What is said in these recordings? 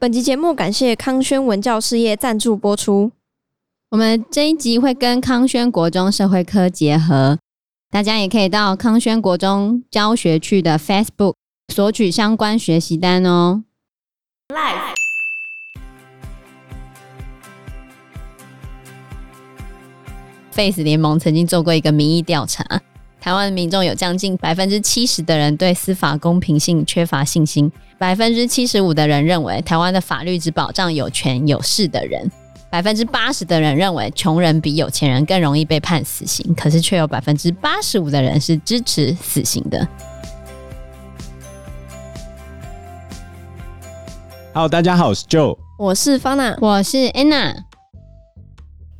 本集节目感谢康轩文教事业赞助播出。我们这一集会跟康轩国中社会科结合，大家也可以到康轩国中教学区的 Facebook 索取相关学习单哦。Live Face 联盟曾经做过一个民意调查，台湾民众有将近百分之七十的人对司法公平性缺乏信心，百分之七十五的人认为台湾的法律只保障有权有势的人。百分之八十的人认为穷人比有钱人更容易被判死刑，可是却有百分之八十五的人是支持死刑的。Hello，大家好，我是 Joe，我是 Fana，我是 Anna。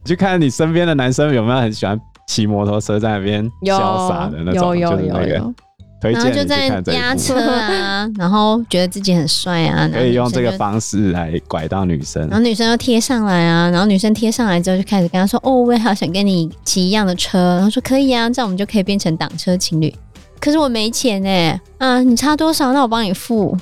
你去看你身边的男生有没有很喜欢骑摩托车在那边潇洒的那种，有有有有。然后就在压车啊，然后觉得自己很帅啊，可以用这个方式来拐到女生。然后女生又贴上来啊，然后女生贴上来之后就开始跟他说：“哦，我也好想跟你骑一样的车。”然后说：“可以啊，这样我们就可以变成挡车情侣。”可是我没钱哎，啊，你差多少？那我帮你付。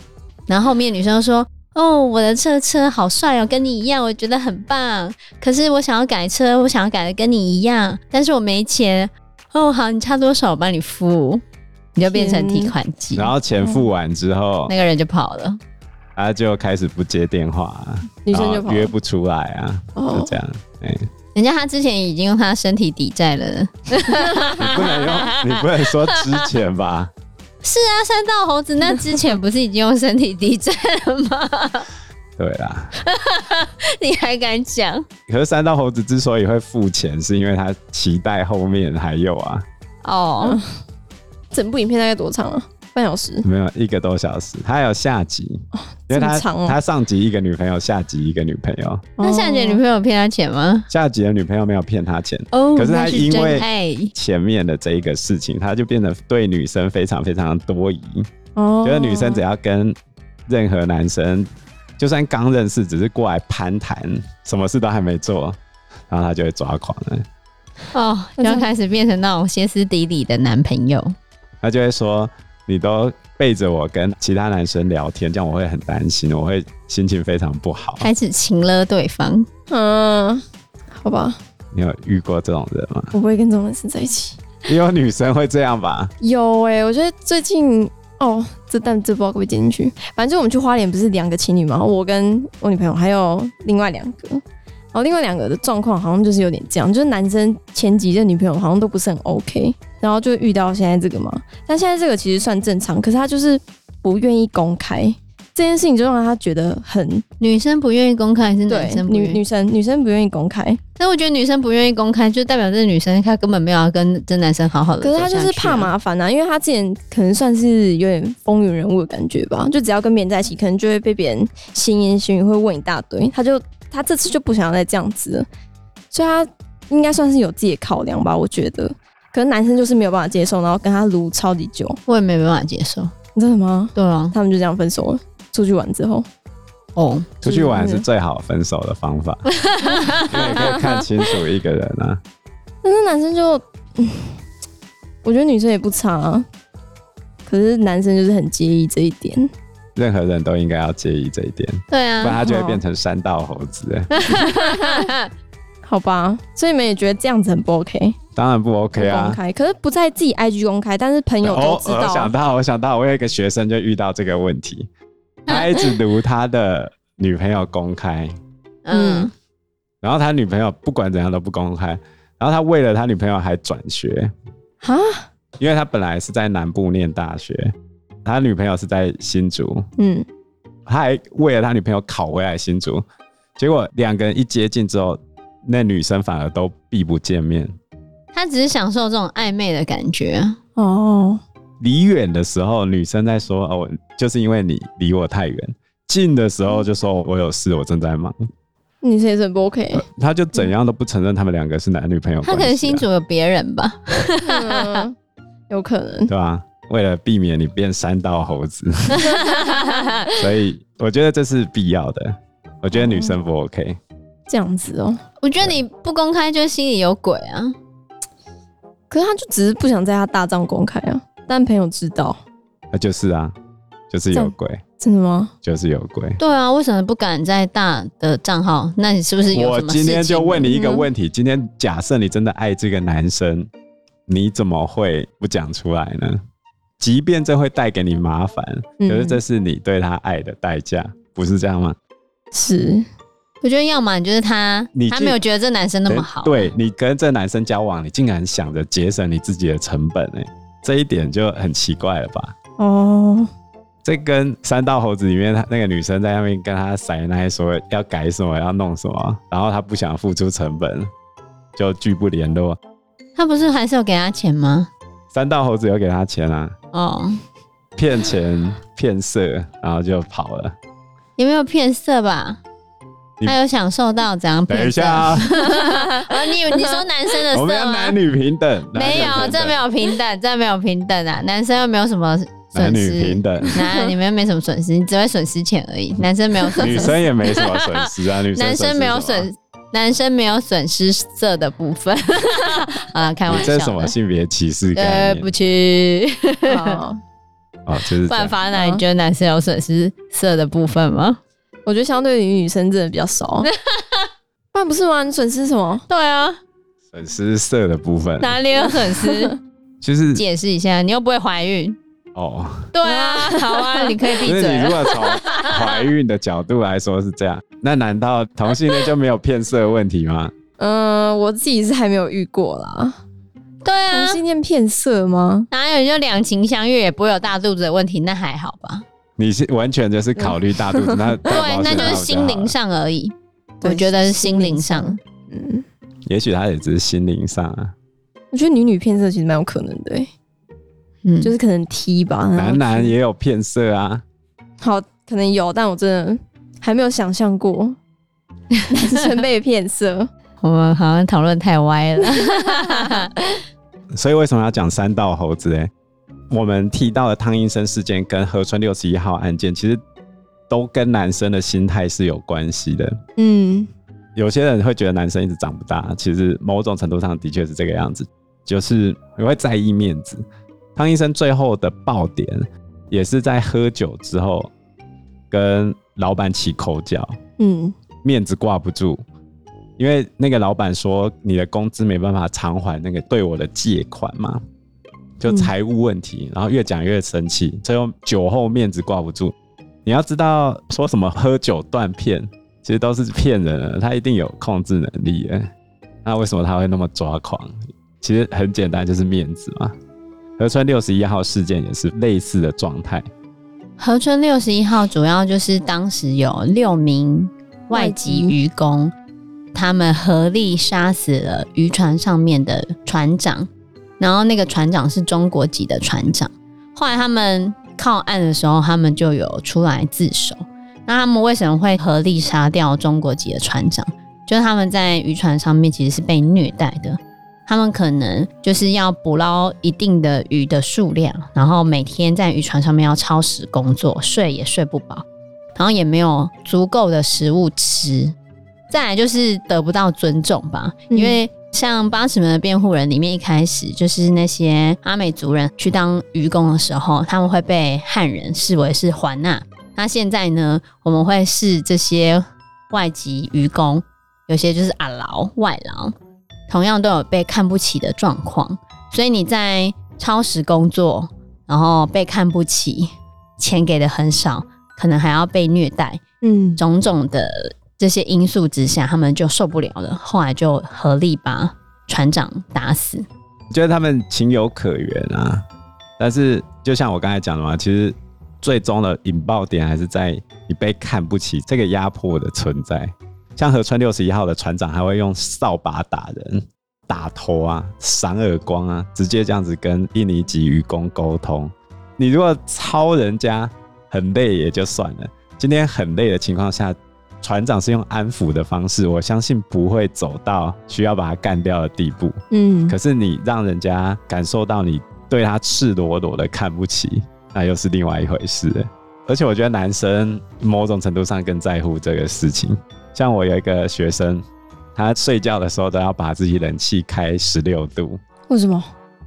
然后后面女生又说：“哦，我的这车好帅哦，跟你一样，我觉得很棒。可是我想要改车，我想要改的跟你一样，但是我没钱。哦，好，你差多少？我帮你付。”你就变成提款机，然后钱付完之后，那个人就跑了，他就开始不接电话，女生就约不出来啊，就这样。哎，人家他之前已经用他身体抵债了，你不能用，你不能说之前吧？是啊，三道猴子那之前不是已经用身体抵债了吗？对啦，你还敢讲？可是三道猴子之所以会付钱，是因为他期待后面还有啊。哦。嗯整部影片大概多长啊？半小时？没有，一个多小时。他还有下集，因为他他上集一个女朋友，下集一个女朋友。那下集的女朋友骗他钱吗？下集的女朋友没有骗他钱。哦，可是他因为前面的这一个事情，他就变得对女生非常非常多疑。哦，觉得女生只要跟任何男生，就算刚认识，只是过来攀谈，什么事都还没做，然后他就会抓狂了。哦，就要开始变成那种歇斯底里的男朋友。他就会说：“你都背着我跟其他男生聊天，这样我会很担心，我会心情非常不好。”开始情了对方。嗯，好吧。你有遇过这种人吗？我不会跟这种人生在一起。也有女生会这样吧？有哎、欸，我觉得最近哦，这但这不知道会不可以剪进去。反正就我们去花莲不是两个情侣嘛，我跟我女朋友还有另外两个，然后另外两个的状况好像就是有点这样，就是男生前几任女朋友好像都不是很 OK。然后就遇到现在这个嘛，但现在这个其实算正常，可是他就是不愿意公开这件事情，就让他觉得很女生不愿意公开，还是男生女女生女生不愿意公开。但我觉得女生不愿意公开，就代表这个女生她根本没有要跟这男生好好的。可是她就是怕麻烦啊，因为她之前可能算是有点风云人物的感觉吧，就只要跟别人在一起，可能就会被别人闲言闲语会问一大堆。她就她这次就不想要再这样子了，所以她应该算是有自己的考量吧，我觉得。可是男生就是没有办法接受，然后跟他撸超级久，我也没办法接受。真的吗？对啊，他们就这样分手了。出去玩之后，哦，出去玩是最好分手的方法，因为可以看清楚一个人啊。但是男生就，嗯，我觉得女生也不差啊，可是男生就是很介意这一点。任何人都应该要介意这一点，对啊，不然他就会变成山道猴子。好吧，所以你们也觉得这样子很不 OK？当然不 OK 啊！公开，可是不在自己 IG 公开，但是朋友都知道。我想到，我想到，我有一个学生就遇到这个问题，他一直读他的女朋友公开，嗯，然后他女朋友不管怎样都不公开，然后他为了他女朋友还转学。啊，因为他本来是在南部念大学，他女朋友是在新竹，嗯，他还为了他女朋友考回来新竹，结果两个人一接近之后。那女生反而都避不见面，她只是享受这种暧昧的感觉哦。离远的时候，女生在说：“哦，就是因为你离我太远。”近的时候就说：“我有事，我正在忙。”女生也是不 OK，他就怎样都不承认他们两个是男女朋友关系啊。他可能心中有别人吧，嗯，有可能，对吧？为了避免你变三道猴子，所以我觉得这是必要的。我觉得女生不 OK。这样子哦，我觉得你不公开就心里有鬼啊。可是他就只是不想在他大帐公开啊，但朋友知道。那就是啊，就是有鬼。真的吗？就是有鬼。对啊，为什么不敢在大的账号？那你是不是有？我今天就问你一个问题：嗯、今天假设你真的爱这个男生，你怎么会不讲出来呢？即便这会带给你麻烦，可是这是你对他爱的代价，嗯、不是这样吗？是，我觉得要么就是他，你他没有觉得这男生那么好。对，你跟这男生交往，你竟然想着节省你自己的成本，哎，这一点就很奇怪了吧？哦，这跟三道猴子里面那个女生在那边跟他塞奶说要改什么要弄什么，然后他不想付出成本，就拒不联络。他不是还是有给他钱吗？三道猴子有给他钱啊。哦，骗钱骗色，然后就跑了。有没有骗色吧？他有享受到怎样？等一下啊！你你说男生的色吗？我们要男女平等。没有，这没有平等，这没有平等啊！男生又没有什么损失。男女平等，男你们又没什么损失，你只会损失钱而已。男生没有损失，女生也没什么损失啊。女生男生没有损，男生没有损失色的部分啊，开玩笑。这是什么性别歧视？对不起。哦，就是办法，那你觉得男生有损失色的部分吗？我觉得相对于女生真的比较少。那不是吗？你损失什么？对啊，损失色的部分。哪里有损失？就是解释一下，你又不会怀孕。哦，对啊，好啊，你可以闭嘴。你如果从怀孕的角度来说是这样，那难道同性恋就没有骗色的问题吗？嗯，我自己是还没有遇过啦。对啊，同性恋骗色吗？哪有就两情相悦也不会有大肚子的问题，那还好吧？你是完全就是考虑大肚子，那对，那就是心灵上而已。我觉得是心灵上，嗯，也许他也只是心灵上啊。我觉得女女骗色其实蛮有可能的，嗯，就是可能 T 吧。男男也有骗色啊。好，可能有，但我真的还没有想象过男生被骗色。我们好像讨论太歪了。所以为什么要讲三道猴子？哎，我们提到的汤英生事件跟河川六十一号案件，其实都跟男生的心态是有关系的。嗯，有些人会觉得男生一直长不大，其实某种程度上的确是这个样子，就是你会在意面子。汤英生最后的爆点也是在喝酒之后跟老板起口角，嗯，面子挂不住。因为那个老板说你的工资没办法偿还那个对我的借款嘛，就财务问题，然后越讲越生气，最后酒后面子挂不住。你要知道，说什么喝酒断片，其实都是骗人的，他一定有控制能力。那为什么他会那么抓狂？其实很简单，就是面子嘛。河川六十一号事件也是类似的状态。河川六十一号主要就是当时有六名外籍渔工。他们合力杀死了渔船上面的船长，然后那个船长是中国籍的船长。后来他们靠岸的时候，他们就有出来自首。那他们为什么会合力杀掉中国籍的船长？就是他们在渔船上面其实是被虐待的。他们可能就是要捕捞一定的鱼的数量，然后每天在渔船上面要超时工作，睡也睡不饱，然后也没有足够的食物吃。再来就是得不到尊重吧，因为像八尺门的辩护人里面，一开始就是那些阿美族人去当愚公的时候，他们会被汉人视为是环纳。那现在呢，我们会视这些外籍愚公，有些就是阿劳外劳，同样都有被看不起的状况。所以你在超时工作，然后被看不起，钱给的很少，可能还要被虐待，嗯，种种的。这些因素之下，他们就受不了了，后来就合力把船长打死。觉得他们情有可原啊，但是就像我刚才讲的嘛，其实最终的引爆点还是在你被看不起这个压迫的存在。像河川六十一号的船长，还会用扫把打人、打头啊、扇耳光啊，直接这样子跟印尼籍渔工沟通。你如果操人家很累也就算了，今天很累的情况下。船长是用安抚的方式，我相信不会走到需要把他干掉的地步。嗯，可是你让人家感受到你对他赤裸裸的看不起，那又是另外一回事。而且我觉得男生某种程度上更在乎这个事情。像我有一个学生，他睡觉的时候都要把自己冷气开十六度。为什么？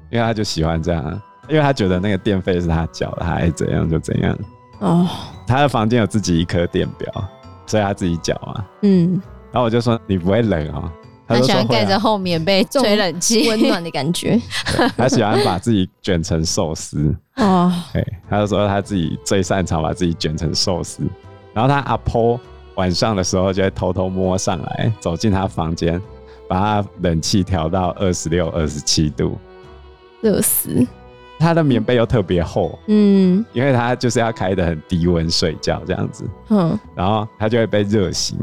因为他就喜欢这样，因为他觉得那个电费是他缴的，他爱怎样就怎样。哦，他的房间有自己一颗电表，所以他自己脚啊。嗯，然后我就说你不会冷哦。他，他喜欢盖着啊、厚棉被吹冷气，温暖的感觉。他喜欢把自己卷成寿司 哦。对，他就说他自己最擅长把自己卷成寿司。然后他阿婆晚上的时候就会偷偷摸上来，走进他房间，把他冷气调到二十六、二十七度，热死。他的棉被又特别厚，嗯，因为他就是要开的很低温睡觉这样子。嗯，然后他就会被热醒。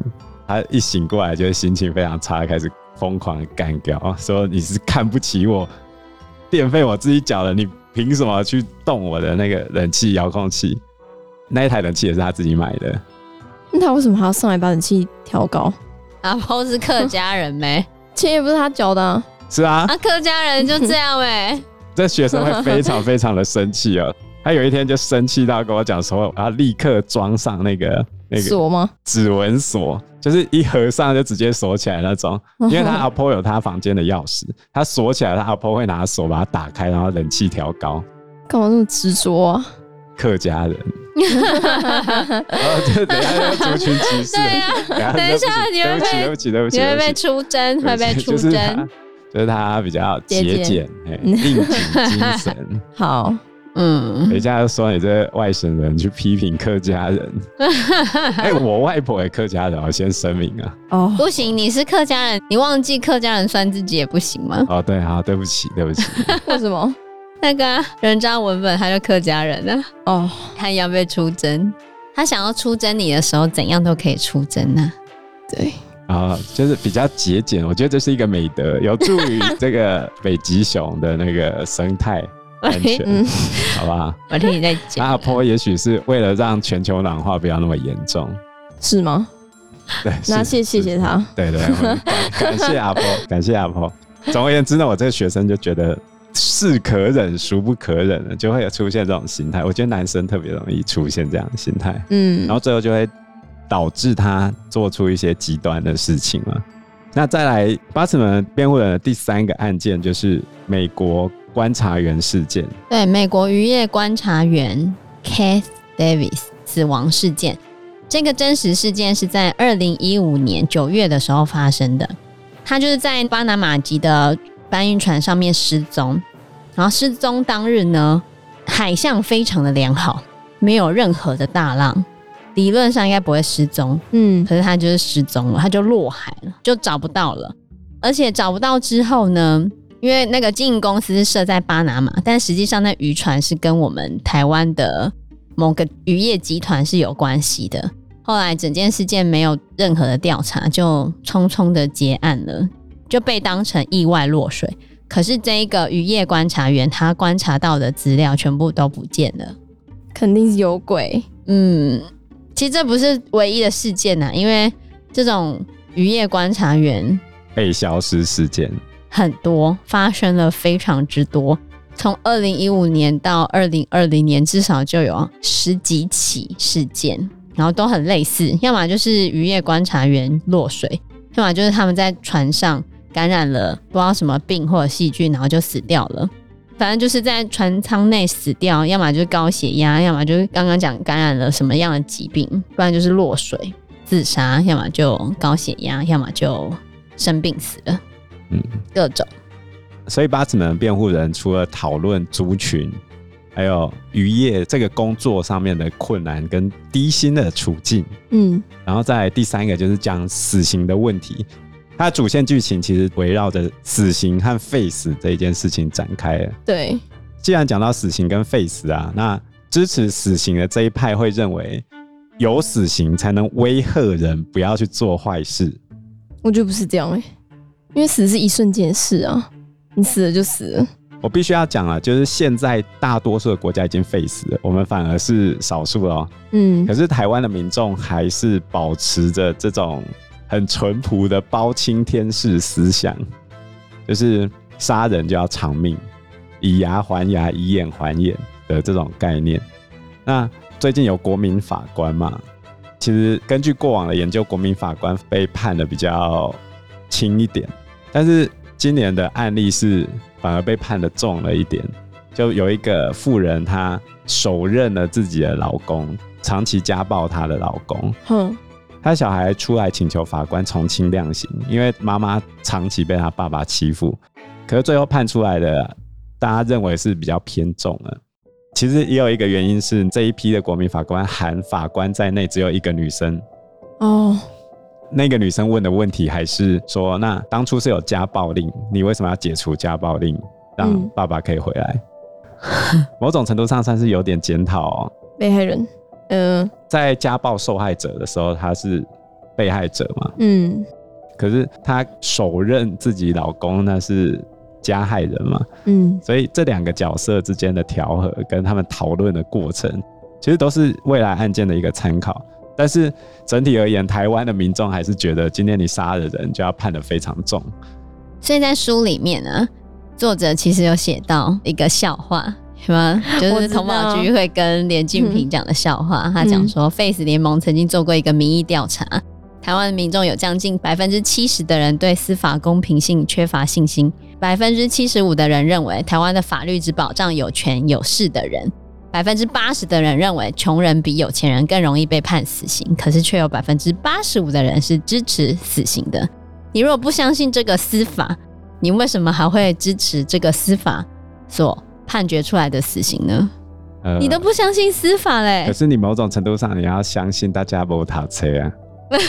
他一醒过来，就会心情非常差，开始疯狂的干掉，说你是看不起我，电费我自己缴的，你凭什么去动我的那个冷气遥控器？那一台冷气也是他自己买的，那他为什么还要上来把冷气调高？阿婆是客家人没？钱也不是他缴的啊。是啊，啊，客家人就这样没？这学生会非常非常的生气哦。他有一天就生气到跟我讲说，我要立刻装上那个那个锁吗？指纹锁，就是一合上就直接锁起来那种。因为他阿婆有他房间的钥匙，他锁起来，他阿婆会拿锁把它打开，然后冷气调高。干嘛那么执着啊？客家人，哦，这等一下要族群歧视。对啊，等一下你会被对不起，对不起，你会被出征，会被出征。就是他比较节俭，应景精神。好。嗯，人家说你这外省人去批评客家人，哎、欸，我外婆也客家人，我先声明啊。哦，不行，你是客家人，你忘记客家人算自己也不行吗？哦，对，好，对不起，对不起。为什么？那个、啊、人渣文本他就客家人呢？哦，他要被出征，他想要出征你的时候，怎样都可以出征呢、啊？对，啊，就是比较节俭，我觉得这是一个美德，有助于 这个北极熊的那个生态。安全，嗯，好吧。我听你在讲。阿婆也许是为了让全球暖化不要那么严重，是吗？对，那谢谢谢他。对对，对，感谢阿婆，感谢阿婆。总而言之呢，我这个学生就觉得是可忍孰不可忍的，就会有出现这种心态。我觉得男生特别容易出现这样的心态，嗯，然后最后就会导致他做出一些极端的事情了。那再来，八尺门辩护人的第三个案件就是美国。观察员事件，对，美国渔业观察员 Kath Davis 死亡事件，这个真实事件是在二零一五年九月的时候发生的。他就是在巴拿马籍的搬运船上面失踪，然后失踪当日呢，海象非常的良好，没有任何的大浪，理论上应该不会失踪，嗯，可是他就是失踪了，他就落海了，就找不到了，而且找不到之后呢，因为那个经营公司是设在巴拿马，但实际上那渔船是跟我们台湾的某个渔业集团是有关系的。后来整件事件没有任何的调查，就匆匆的结案了，就被当成意外落水。可是这一个渔业观察员他观察到的资料全部都不见了，肯定是有鬼。嗯，其实这不是唯一的事件呐，因为这种渔业观察员被消失事件。很多发生了非常之多，从二零一五年到二零二零年，至少就有十几起事件，然后都很类似，要么就是渔业观察员落水，要么就是他们在船上感染了不知道什么病或者细菌，然后就死掉了。反正就是在船舱内死掉，要么就是高血压，要么就是刚刚讲感染了什么样的疾病，不然就是落水自杀，要么就高血压，要么就生病死了。嗯，各种。所以八尺门辩护人除了讨论族群，还有渔业这个工作上面的困难跟低薪的处境，嗯，然后再第三个就是讲死刑的问题。它主线剧情其实围绕着死刑和废死这一件事情展开了。对，既然讲到死刑跟废死啊，那支持死刑的这一派会认为有死刑才能威吓人不要去做坏事。我觉得不是这样哎、欸。因为死是一瞬间的事啊，你死了就死了。我必须要讲啊，就是现在大多数的国家已经废死了，我们反而是少数了喔。嗯，可是台湾的民众还是保持着这种很淳朴的包青天式思想，就是杀人就要偿命，以牙还牙，以眼还眼的这种概念。那最近有国民法官嘛？其实根据过往的研究，国民法官被判的比较轻一点。但是今年的案例是反而被判得重了一点，就有一个妇人，她手刃了自己的老公，长期家暴她的老公。哼，她小孩出来请求法官从轻量刑，因为妈妈长期被他爸爸欺负。可是最后判出来的，大家认为是比较偏重了。其实也有一个原因是这一批的国民法官含法官在内只有一个女生。哦。那个女生问的问题还是说：“那当初是有家暴令，你为什么要解除家暴令，让爸爸可以回来？”嗯、某种程度上算是有点检讨哦。被害人，嗯、呃，在家暴受害者的时候，他是被害者嘛？嗯。可是她手刃自己老公，那是加害人嘛？嗯。所以这两个角色之间的调和跟他们讨论的过程，其实都是未来案件的一个参考。但是整体而言，台湾的民众还是觉得今天你杀了人就要判得非常重。所以在书里面呢，作者其实有写到一个笑话，是吗？就是童保局会跟连晋平讲的笑话。嗯、他讲说，Face 联盟曾经做过一个民意调查，嗯、台湾民众有将近百分之七十的人对司法公平性缺乏信心，百分之七十五的人认为台湾的法律只保障有权有势的人。百分之八十的人认为穷人比有钱人更容易被判死刑，可是却有百分之八十五的人是支持死刑的。你如果不相信这个司法，你为什么还会支持这个司法所判决出来的死刑呢？呃、你都不相信司法嘞？可是你某种程度上你要相信大家不塔车啊。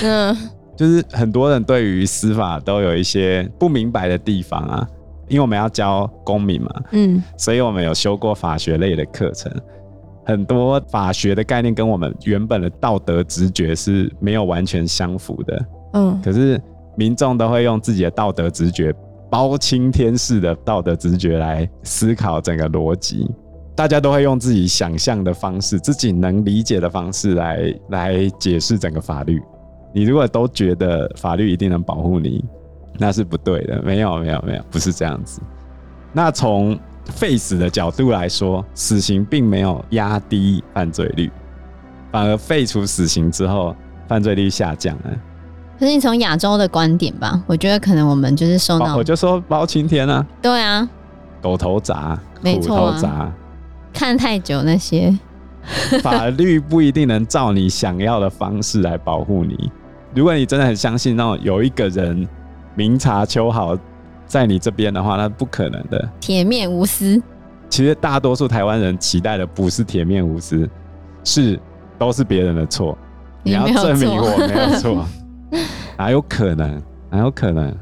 嗯，就是很多人对于司法都有一些不明白的地方啊，因为我们要教公民嘛，嗯，所以我们有修过法学类的课程。很多法学的概念跟我们原本的道德直觉是没有完全相符的，嗯，可是民众都会用自己的道德直觉，包青天式的道德直觉来思考整个逻辑，大家都会用自己想象的方式，自己能理解的方式来来解释整个法律。你如果都觉得法律一定能保护你，那是不对的。没有，没有，没有，不是这样子。那从废死的角度来说，死刑并没有压低犯罪率，反而废除死刑之后，犯罪率下降了。可是你从亚洲的观点吧，我觉得可能我们就是受到，我就说包青天啊，对啊，狗头铡，没错啊，虎头鍘，看太久那些，法律不一定能照你想要的方式来保护你。如果你真的很相信那种有一个人明察秋毫。在你这边的话，那不可能的。铁面无私。其实大多数台湾人期待的不是铁面无私，是都是别人的错。你要证明我没有错，哪有可能？哪有可能？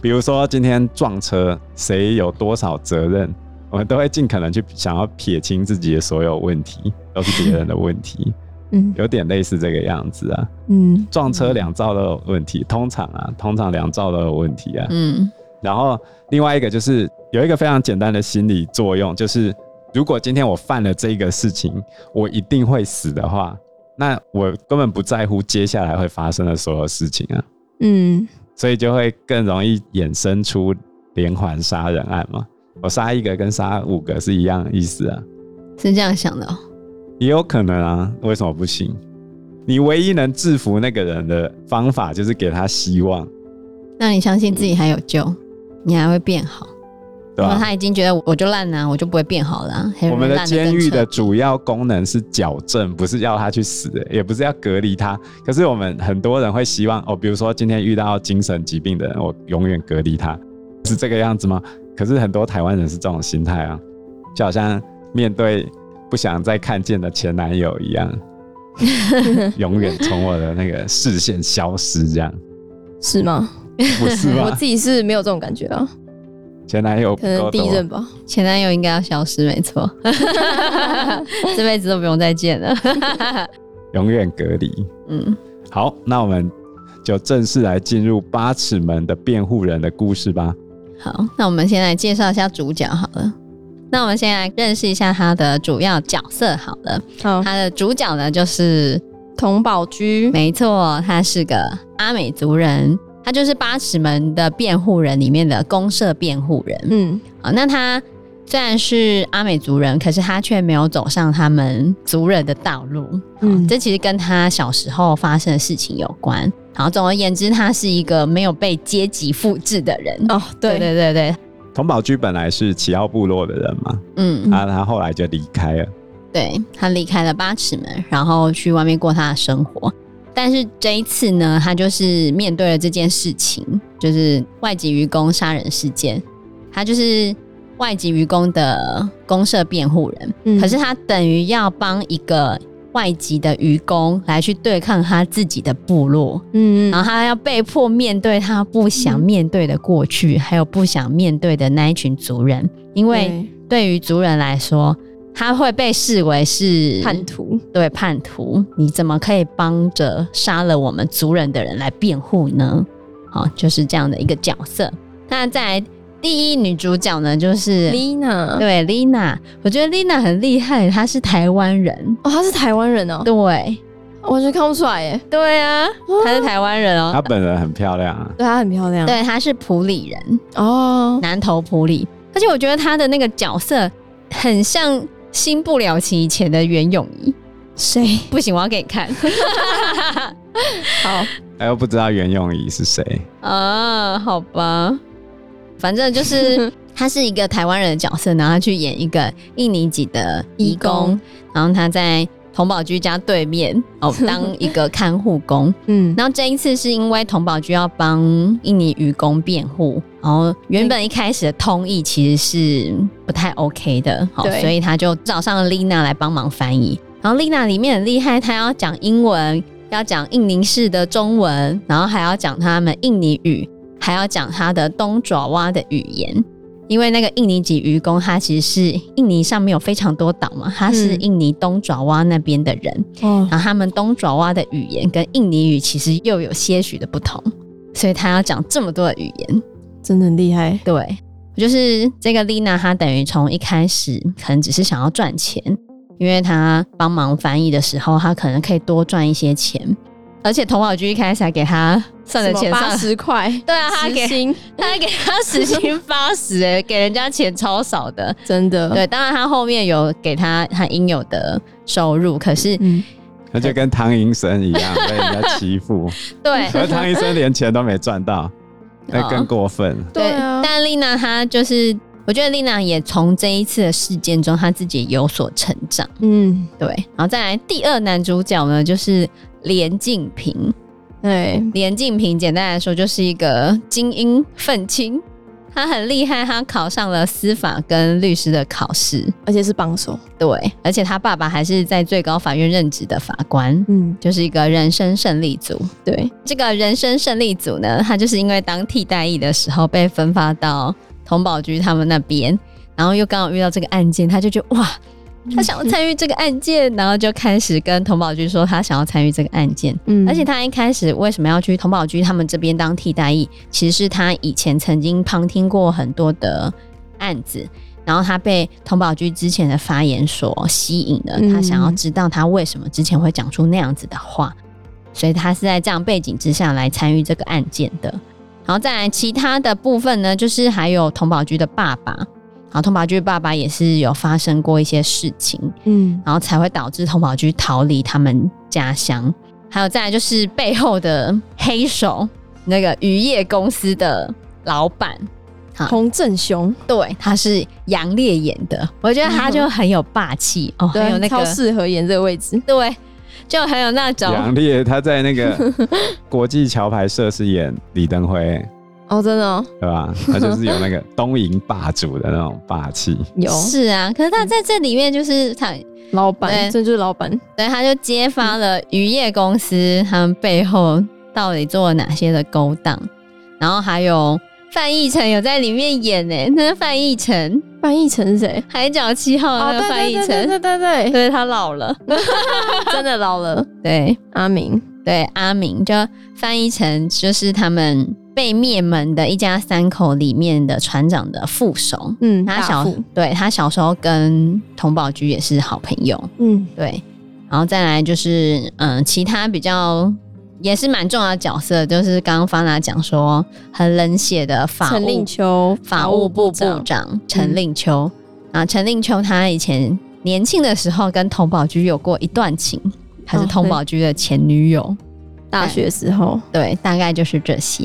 比如说今天撞车，谁有多少责任？我们都会尽可能去想要撇清自己的所有问题，都是别人的问题。嗯，有点类似这个样子啊。嗯，撞车两兆都有问题，通常啊，通常两兆都有问题啊。嗯。然后另外一个就是有一个非常简单的心理作用，就是如果今天我犯了这个事情，我一定会死的话，那我根本不在乎接下来会发生的所有事情啊。嗯，所以就会更容易衍生出连环杀人案嘛。我杀一个跟杀五个是一样的意思啊。是这样想的哦？也有可能啊，为什么不行？你唯一能制服那个人的方法就是给他希望。那你相信自己还有救？你还会变好，对吧？他已经觉得我就烂了，我就不会变好了。我们的监狱的主要功能是矫正，不是要他去死，也不是要隔离他。可是我们很多人会希望，哦，比如说今天遇到精神疾病的人，我永远隔离他，是这个样子吗？可是很多台湾人是这种心态啊，就好像面对不想再看见的前男友一样，永远从我的那个视线消失，这样是吗？不是吗？我自己是没有这种感觉啊。前男友可能第一任吧，前男友应该要消失，没错，这辈子都不用再见了，永远隔离。嗯，好，那我们就正式来进入八尺门的辩护人的故事吧。好，那我们先来介绍一下主角好了。那我们先来认识一下他的主要角色好了。好，他的主角呢就是童宝驹，没错，他是个阿美族人。他就是八尺门的辩护人里面的公社辩护人。嗯，啊，那他虽然是阿美族人，可是他却没有走上他们族人的道路。嗯，这其实跟他小时候发生的事情有关。然后总而言之，他是一个没有被阶级复制的人。哦，对，对对对对，佟宝驹本来是奇奥部落的人嘛，嗯，他他后来就离开了，对，他离开了八尺门，然后去外面过他的生活。但是这一次呢，他就是面对了这件事情，就是外籍渔工杀人事件，他就是外籍渔工的公社辩护人，嗯，可是他等于要帮一个。外籍的渔工来去对抗他自己的部落，嗯，然后他要被迫面对他不想面对的过去，嗯、还有不想面对的那一群族人，因为对于族人来说，他会被视为是叛徒，对叛徒，你怎么可以帮着杀了我们族人的人来辩护呢？好，就是这样的一个角色。那在。第一女主角呢，就是 Lina。对，Lina，我觉得 Lina 很厉害，她是台湾人。哦，她是台湾人哦，对，完全看不出来耶。对啊，她是台湾人哦，她本人很漂亮啊，对，她很漂亮，对，她是普里人哦，南投普里，而且我觉得她的那个角色很像新不了情以前的袁咏仪，谁？不行，我要给你看。好，哎，我不知道袁咏仪是谁啊？好吧。反正就是 他是一个台湾人的角色，然后他去演一个印尼籍的义工，然后他在佟宝居家对面哦 当一个看护工，嗯，然后这一次是因为童宝居要帮印尼渔工辩护，然后原本一开始的通译其实是不太 OK 的，好，所以他就找上了丽娜来帮忙翻译，然后丽娜里面很厉害，她要讲英文，要讲印尼式的中文，然后还要讲他们印尼语。还要讲他的东爪哇的语言，因为那个印尼籍渔工，他其实是印尼上面有非常多岛嘛，他是印尼东爪哇那边的人，嗯，然后他们东爪哇的语言跟印尼语其实又有些许的不同，所以他要讲这么多的语言，真的很厉害。对，就是这个丽娜，她等于从一开始可能只是想要赚钱，因为她帮忙翻译的时候，她可能可以多赚一些钱。而且佟宝駒一开始还给他算了钱八十块，对啊，他给 他还给他时薪八十，哎，给人家钱超少的，真的。对，当然他后面有给他他应有的收入，可是那、嗯、就跟唐寅生一样被人家欺负，对，而唐寅生连钱都没赚到，那更过分。对，但丽娜她就是，我觉得丽娜也从这一次的事件中，她自己有所成长。嗯，对。然后再来第二男主角呢，就是。连晋平，对，连晋平简单来说就是一个精英愤青，他很厉害，他考上了司法跟律师的考试，而且是榜首。对，而且他爸爸还是在最高法院任职的法官，嗯，就是一个人生胜利组。对，这个人生胜利组呢，他就是因为当替代役的时候被分发到童保局他们那边，然后又刚好遇到这个案件，他就觉得哇。他想要参与这个案件，然后就开始跟童宝驹说他想要参与这个案件。嗯，而且他一开始为什么要去童宝驹他们这边当替代役？其实是他以前曾经旁听过很多的案子，然后他被童宝驹之前的发言所吸引了，他想要知道他为什么之前会讲出那样子的话，所以他是在这样背景之下来参与这个案件的。然后再来其他的部分呢，就是还有童宝驹的爸爸。然后通宝驹爸爸也是有发生过一些事情，嗯，然后才会导致通宝驹逃离他们家乡。还有再来就是背后的黑手，那个渔业公司的老板洪正雄，对，他是杨烈演的，我觉得他就很有霸气、嗯、哦，很有那个超适合演这个位置，对，就很有那种杨烈他在那个国际桥牌社是演李登辉。哦，真的，哦，对吧？他就是有那个 东瀛霸主的那种霸气。有是啊，可是他在这里面就是他老板，这就是老板。对，他就揭发了渔业公司他们背后到底做了哪些的勾当，然后还有范逸臣有在里面演呢。那个范逸臣，范逸臣是谁？海角七号那个范逸臣，对对对对，对他老了，真的老了。对，阿明，对阿明，就范逸臣就是他们。被灭门的一家三口里面的船长的副手，嗯，他小对他小时候跟童宝駒也是好朋友，嗯，对，然后再来就是嗯，其他比较也是蛮重要的角色，就是刚刚方娜讲说很冷血的法务陈令秋法务部部长陈令秋。啊，陈令秋他以前年轻的时候跟童宝駒有过一段情，他是童宝駒的前女友，大学时候，对，大概就是这些。